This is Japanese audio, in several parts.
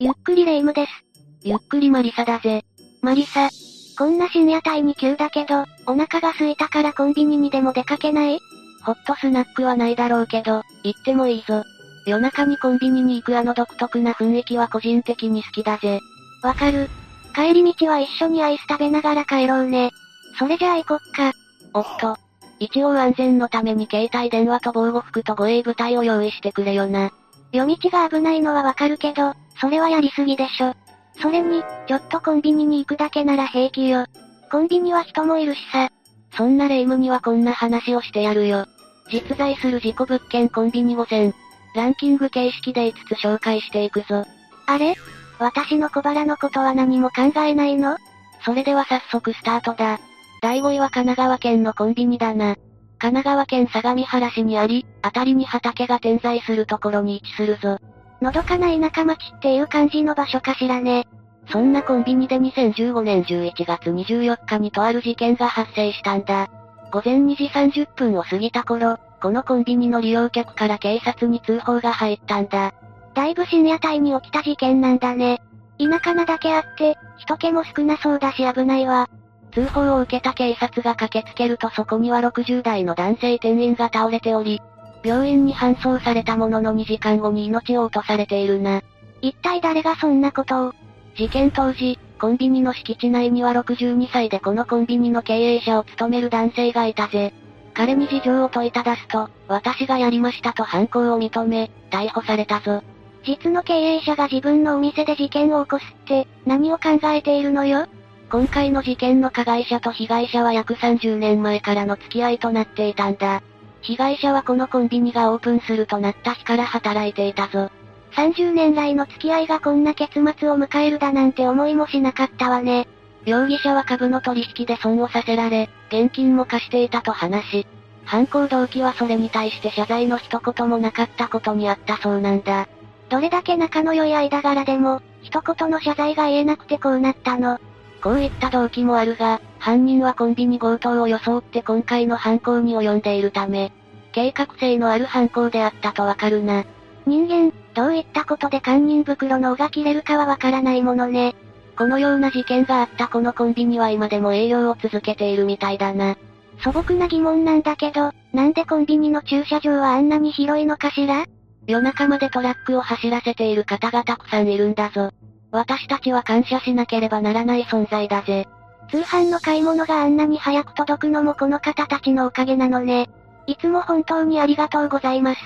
ゆっくりレ夢ムです。ゆっくりマリサだぜ。マリサ。こんな深夜帯に急だけど、お腹が空いたからコンビニにでも出かけない？ホットスナックはないだろうけど、行ってもいいぞ。夜中にコンビニに行くあの独特な雰囲気は個人的に好きだぜ。わかる。帰り道は一緒にアイス食べながら帰ろうね。それじゃあ行こっか。おっと。一応安全のために携帯電話と防護服と護衛部隊を用意してくれよな。夜道が危ないのはわかるけど、それはやりすぎでしょ。それに、ちょっとコンビニに行くだけなら平気よ。コンビニは人もいるしさ。そんなレ夢ムにはこんな話をしてやるよ。実在する事故物件コンビニ5000。ランキング形式で5つ紹介していくぞ。あれ？私の小腹のことは何も考えないの？それでは早速スタートだ。第5位は神奈川県のコンビニだな。神奈川県相模原市にあり、辺りに畑が点在するところに位置するぞ。のどかな田舎町っていう感じの場所かしらね。そんなコンビニで2015年11月24日にとある事件が発生したんだ。午前2時30分を過ぎた頃、このコンビニの利用客から警察に通報が入ったんだ。だいぶ深夜帯に起きた事件なんだね。田舎なだけあって、人気も少なそうだし危ないわ。通報を受けた警察が駆けつけるとそこには60代の男性店員が倒れており、病院に搬送されたものの2時間後に命を落とされているな。一体誰がそんなことを？事件当時、コンビニの敷地内には62歳でこのコンビニの経営者を務める男性がいたぜ。彼に事情を問いただすと、私がやりましたと犯行を認め、逮捕されたぞ。実の経営者が自分のお店で事件を起こすって、何を考えているのよ？今回の事件の加害者と被害者は約30年前からの付き合いとなっていたんだ。被害者はこのコンビニがオープンするとなった日から働いていたぞ。30年来の付き合いがこんな結末を迎えるだなんて思いもしなかったわね。容疑者は株の取引で損をさせられ、現金も貸していたと話し、犯行動機はそれに対して謝罪の一言もなかったことにあったそうなんだ。どれだけ仲の良い間柄でも、一言の謝罪が言えなくてこうなったの。こういった動機もあるが、犯人はコンビニ強盗を装って今回の犯行に及んでいるため、計画性のある犯行であったとわかるな。人間、どういったことで堪忍袋の尾が切れるかはわからないものね。このような事件があったこのコンビニは今でも営業を続けているみたいだな。素朴な疑問なんだけど、なんでコンビニの駐車場はあんなに広いのかしら？夜中までトラックを走らせている方がたくさんいるんだぞ。私たちは感謝しなければならない存在だぜ。通販の買い物があんなに早く届くのもこの方たちのおかげなのね。いつも本当にありがとうございます。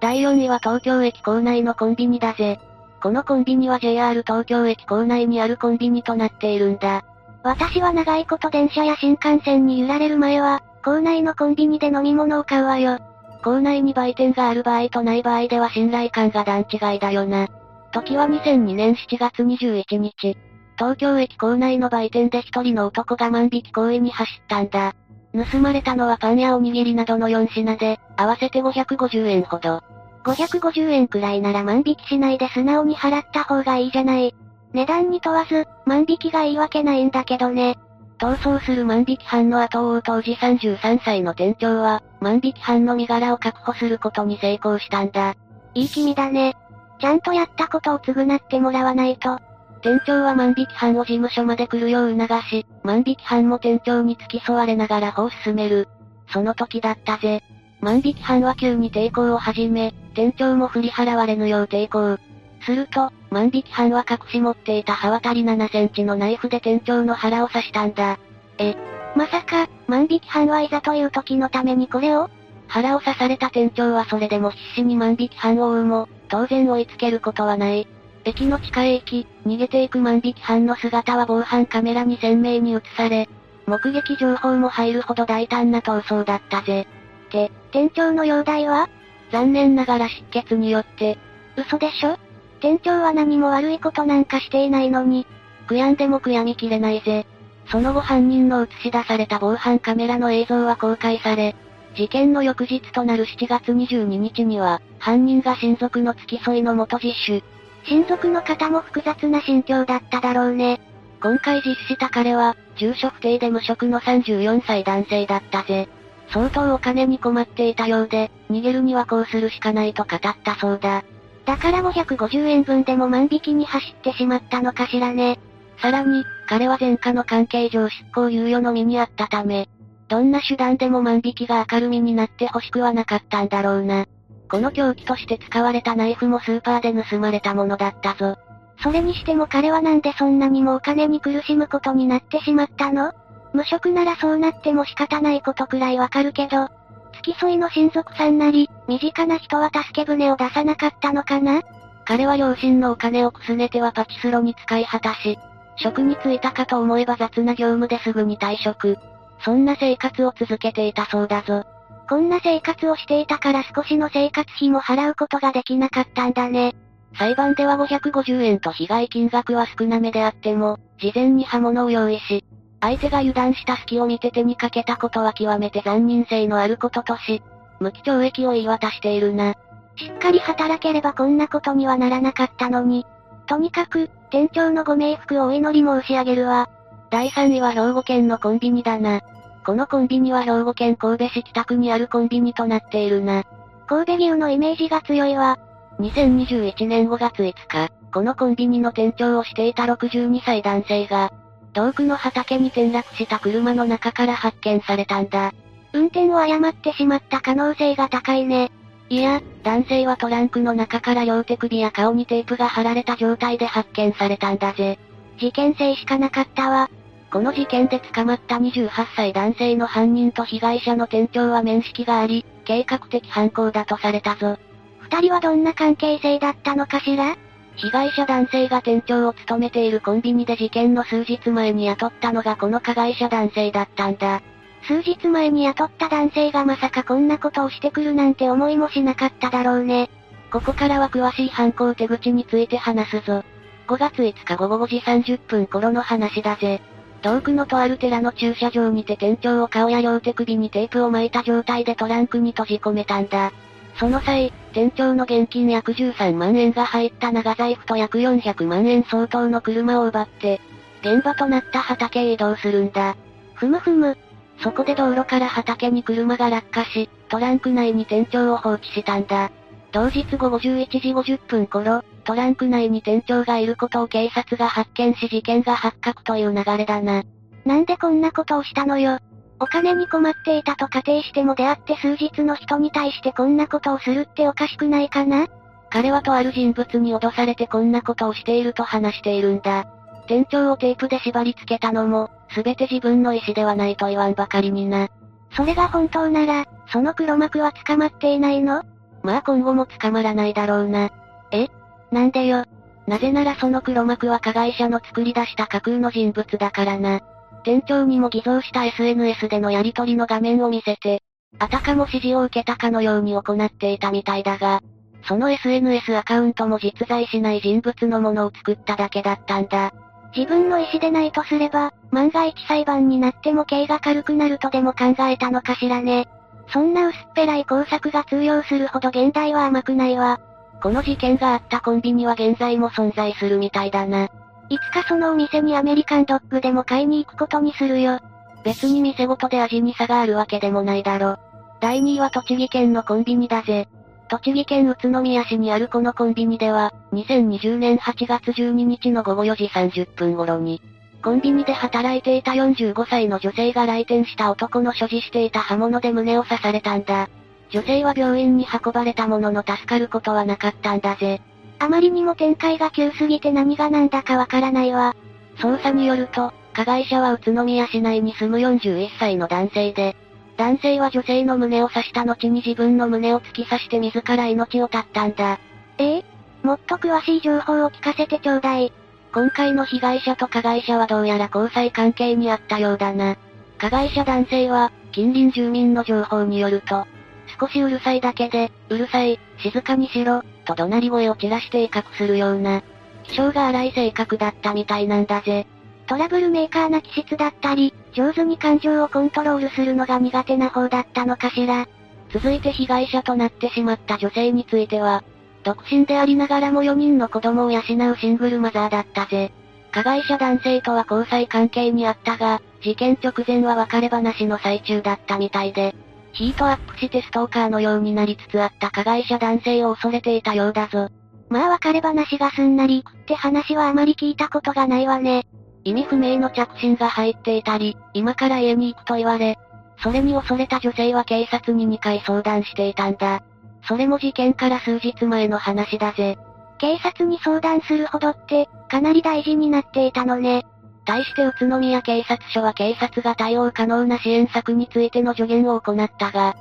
第4位は東京駅構内のコンビニだぜ。このコンビニは JR 東京駅構内にあるコンビニとなっているんだ。私は長いこと電車や新幹線に揺られる前は、構内のコンビニで飲み物を買うわよ。構内に売店がある場合とない場合では信頼感が段違いだよな。時は2002年7月21日。東京駅構内の売店で一人の男が万引き行為に走ったんだ。盗まれたのはパンやおにぎりなどの4品で、合わせて550円ほど。550円くらいなら万引きしないで素直に払った方がいいじゃない。値段に問わず、万引きがいいわけないんだけどね。逃走する万引き犯の後を追う当時33歳の店長は、万引き犯の身柄を確保することに成功したんだ。いい気味だね。ちゃんとやったことを償ってもらわないと。店長は万引き犯を事務所まで来るよう促し、万引き犯も店長に付き添われながら歩を進める。その時だったぜ。万引き犯は急に抵抗を始め、店長も振り払われぬよう抵抗。すると、万引き犯は隠し持っていた刃渡り7センチのナイフで店長の腹を刺したんだ。え、まさか、万引き犯はいざという時のためにこれを？腹を刺された店長はそれでも必死に万引き犯を追うも、当然追いつけることはない。駅の地下へ行き、逃げていく万引き犯の姿は防犯カメラに鮮明に映され、目撃情報も入るほど大胆な逃走だったぜ。で、店長の容体は？残念ながら失血によって。嘘でしょ？店長は何も悪いことなんかしていないのに。悔やんでも悔やみきれないぜ。その後犯人の映し出された防犯カメラの映像は公開され、事件の翌日となる7月22日には、犯人が親族の付き添いの元実習。親族の方も複雑な心境だっただろうね。今回実施した彼は、住所不定で無職の34歳男性だったぜ。相当お金に困っていたようで、逃げるにはこうするしかないと語ったそうだ。だから550円分でも万引きに走ってしまったのかしらね。さらに、彼は前科の関係上執行猶予の身にあったため、どんな手段でも万引きが明るみになって欲しくはなかったんだろうな。この凶器として使われたナイフもスーパーで盗まれたものだったぞ。それにしても彼はなんでそんなにもお金に苦しむことになってしまったの？無職ならそうなっても仕方ないことくらいわかるけど、付き添いの親族さんなり、身近な人は助け舟を出さなかったのかな？彼は両親のお金をくすねてはパチスロに使い果たし、職に就いたかと思えば雑な業務ですぐに退職。そんな生活を続けていたそうだぞ。こんな生活をしていたから少しの生活費も払うことができなかったんだね。裁判では550円と被害金額は少なめであっても、事前に刃物を用意し、相手が油断した隙を見て手にかけたことは極めて残忍性のあることとし、無期懲役を言い渡しているな。しっかり働ければこんなことにはならなかったのに。とにかく、店長のご冥福をお祈り申し上げるわ。第3位は兵庫県のコンビニだな。このコンビニは兵庫県神戸市北区にあるコンビニとなっているな。神戸牛のイメージが強いわ。2021年5月5日、このコンビニの店長をしていた62歳男性が、遠くの畑に転落した車の中から発見されたんだ。運転を誤ってしまった可能性が高いね。いや、男性はトランクの中から両手首や顔にテープが貼られた状態で発見されたんだぜ。事件性しかなかったわ。この事件で捕まった28歳男性の犯人と被害者の店長は面識があり、計画的犯行だとされたぞ。二人はどんな関係性だったのかしら？被害者男性が店長を務めているコンビニで事件の数日前に雇ったのがこの加害者男性だったんだ。数日前に雇った男性がまさかこんなことをしてくるなんて思いもしなかっただろうね。ここからは詳しい犯行手口について話すぞ。5月5日午後5時30分頃の話だぜ。遠くのとある寺の駐車場にて店長を顔や両手首にテープを巻いた状態でトランクに閉じ込めたんだ。その際、店長の現金約13万円が入った長財布と約400万円相当の車を奪って、現場となった畑へ移動するんだ。ふむふむ。そこで道路から畑に車が落下し、トランク内に店長を放置したんだ。同日午後11時50分頃、トランク内に店長がいることを警察が発見し事件が発覚という流れだな。なんでこんなことをしたのよ。お金に困っていたと仮定しても出会って数日の人に対してこんなことをするっておかしくないかな彼はとある人物に脅されてこんなことをしていると話しているんだ。店長をテープで縛り付けたのも、すべて自分の意思ではないと言わんばかりにな。それが本当なら、その黒幕は捕まっていないの？まあ今後も捕まらないだろうな。え？なんでよ。なぜならその黒幕は加害者の作り出した架空の人物だからな。店長にも偽造した SNS でのやり取りの画面を見せて、あたかも指示を受けたかのように行っていたみたいだが、その SNS アカウントも実在しない人物のものを作っただけだったんだ。自分の意思でないとすれば、万が一裁判になっても刑が軽くなるとでも考えたのかしらね。そんな薄っぺらい工作が通用するほど現代は甘くないわ。この事件があったコンビニは現在も存在するみたいだな。いつかそのお店にアメリカンドッグでも買いに行くことにするよ。別に店ごとで味に差があるわけでもないだろ。第2位は栃木県のコンビニだぜ。栃木県宇都宮市にあるこのコンビニでは、2020年8月12日の午後4時30分頃に、コンビニで働いていた45歳の女性が来店した男の所持していた刃物で胸を刺されたんだ。女性は病院に運ばれたものの助かることはなかったんだぜ。あまりにも展開が急すぎて何が何だかわからないわ。捜査によると、加害者は宇都宮市内に住む41歳の男性で、男性は女性の胸を刺した後に自分の胸を突き刺して自ら命を絶ったんだ。ええ？もっと詳しい情報を聞かせてちょうだい。今回の被害者と加害者はどうやら交際関係にあったようだな。加害者男性は、近隣住民の情報によると、少しうるさいだけで、うるさい、静かにしろ、と怒鳴り声を散らして威嚇するような、気性が荒い性格だったみたいなんだぜ。トラブルメーカーな気質だったり、上手に感情をコントロールするのが苦手な方だったのかしら。続いて被害者となってしまった女性については、独身でありながらも4人の子供を養うシングルマザーだったぜ。加害者男性とは交際関係にあったが、事件直前は別れ話の最中だったみたいで、ヒートアップしてストーカーのようになりつつあった加害者男性を恐れていたようだぞ。まあ別れ話がすんなり行くって話はあまり聞いたことがないわね。意味不明の着信が入っていたり、今から家に行くと言われ、それに恐れた女性は警察に2回相談していたんだ。それも事件から数日前の話だぜ。警察に相談するほどって、かなり大事になっていたのね。対して宇都宮警察署は警察が対応可能な支援策についての助言を行ったが、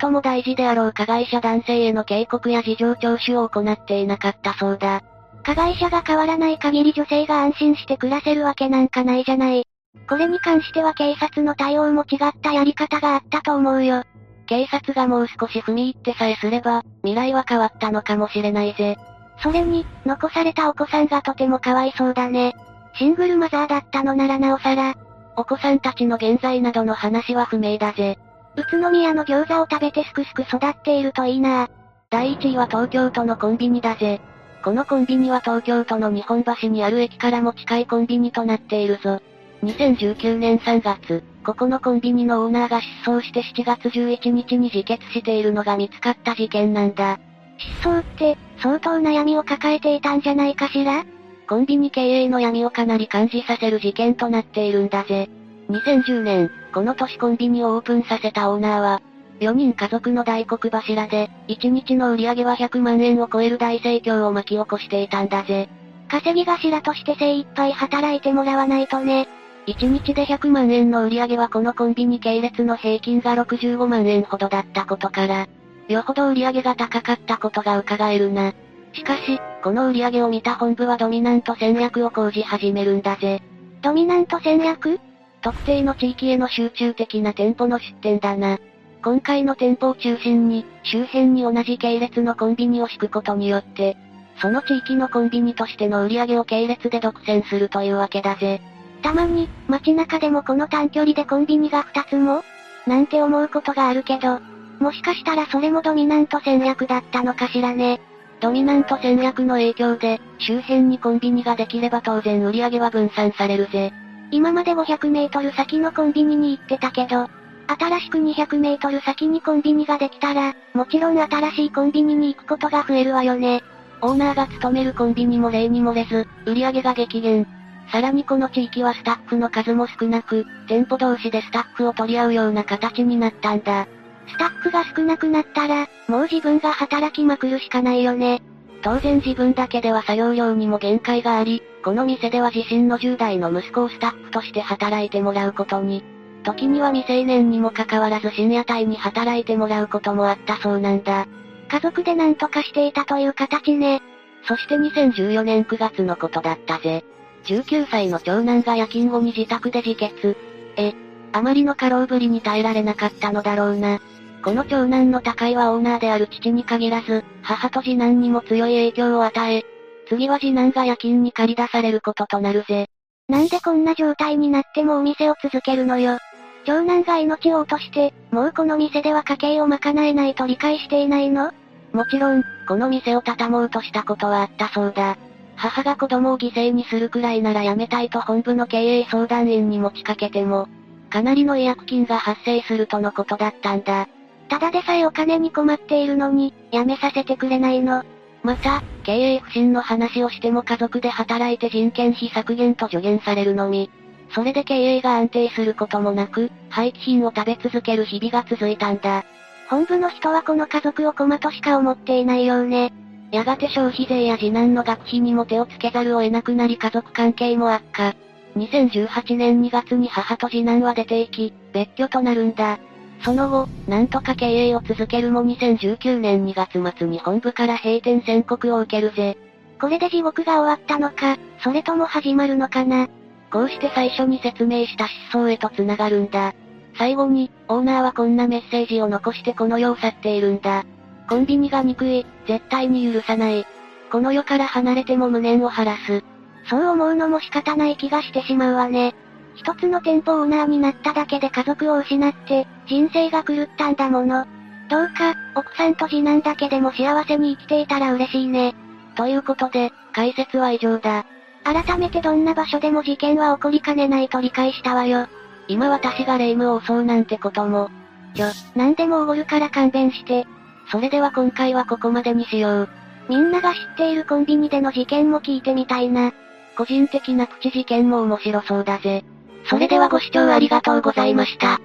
最も大事であろう加害者男性への警告や事情聴取を行っていなかったそうだ。加害者が変わらない限り女性が安心して暮らせるわけなんかないじゃない。これに関しては警察の対応も違ったやり方があったと思うよ。警察がもう少し踏み入ってさえすれば、未来は変わったのかもしれないぜ。それに、残されたお子さんがとてもかわいそうだね。シングルマザーだったのならなおさら。お子さんたちの現在などの話は不明だぜ。宇都宮の餃子を食べてすくすく育っているといいな第1位は東京都のコンビニだぜ。このコンビニは東京都の日本橋にある駅からも近いコンビニとなっているぞ。2019年3月、ここのコンビニのオーナーが失踪して7月11日に自決しているのが見つかった事件なんだ。失踪って、相当悩みを抱えていたんじゃないかしら？コンビニ経営の闇をかなり感じさせる事件となっているんだぜ。2010年、この年コンビニをオープンさせたオーナーは、4人家族の大黒柱で、1日の売り上げは100万円を超える大盛況を巻き起こしていたんだぜ。稼ぎ頭として精一杯働いてもらわないとね。1日で100万円の売り上げはこのコンビニ系列の平均が65万円ほどだったことから、よほど売り上げが高かったことが伺えるな。しかし、この売り上げを見た本部はドミナント戦略を講じ始めるんだぜ。ドミナント戦略？特定の地域への集中的な店舗の出店だな。今回の店舗を中心に、周辺に同じ系列のコンビニを敷くことによって、その地域のコンビニとしての売り上げを系列で独占するというわけだぜ。たまに、街中でもこの短距離でコンビニが2つも？なんて思うことがあるけど、もしかしたらそれもドミナント戦略だったのかしらね。ドミナント戦略の影響で、周辺にコンビニができれば当然売り上げは分散されるぜ。今まで500メートル先のコンビニに行ってたけど、新しく200メートル先にコンビニができたら、もちろん新しいコンビニに行くことが増えるわよね。オーナーが勤めるコンビニも例に漏れず、売り上げが激減。さらにこの地域はスタッフの数も少なく、店舗同士でスタッフを取り合うような形になったんだ。スタッフが少なくなったら、もう自分が働きまくるしかないよね。当然自分だけでは作業量にも限界があり、この店では自身の10代の息子をスタッフとして働いてもらうことに。時には未成年にもかかわらず深夜帯に働いてもらうこともあったそうなんだ。家族で何とかしていたという形ね。そして2014年9月のことだったぜ。19歳の長男が夜勤後に自宅で自決。え、あまりの過労ぶりに耐えられなかったのだろうな。この長男の高いはオーナーである父に限らず、母と次男にも強い影響を与え、次は次男が夜勤に借り出されることとなるぜ。なんでこんな状態になってもお店を続けるのよ。長男が命を落として、もうこの店では家計を賄えないと理解していないの？もちろん、この店を畳もうとしたことはあったそうだ。母が子供を犠牲にするくらいなら辞めたいと本部の経営相談員に持ちかけても、かなりの違約金が発生するとのことだったんだ。ただでさえお金に困っているのに、辞めさせてくれないの。また、経営不振の話をしても家族で働いて人件費削減と助言されるのみ。それで経営が安定することもなく、廃棄品を食べ続ける日々が続いたんだ。本部の人はこの家族を駒としか思っていないようね。やがて消費税や次男の学費にも手をつけざるを得なくなり家族関係も悪化。2018年2月に母と次男は出て行き、別居となるんだ。その後、なんとか経営を続けるも2019年2月末に本部から閉店宣告を受けるぜ。これで地獄が終わったのか、それとも始まるのかな。こうして最初に説明した失踪へと繋がるんだ。最後に、オーナーはこんなメッセージを残してこの世を去っているんだ。コンビニが憎い、絶対に許さない。この世から離れても無念を晴らす。そう思うのも仕方ない気がしてしまうわね。一つの店舗オーナーになっただけで家族を失って、人生が狂ったんだもの。どうか、奥さんと次男だけでも幸せに生きていたら嬉しいね。ということで、解説は以上だ。改めてどんな場所でも事件は起こりかねないと理解したわよ。今私が霊夢を襲うなんてことも。ちょ、なんでもおごるから勘弁して。それでは今回はここまでにしよう。みんなが知っているコンビニでの事件も聞いてみたいな。個人的な口事件も面白そうだぜ。それではご視聴ありがとうございました。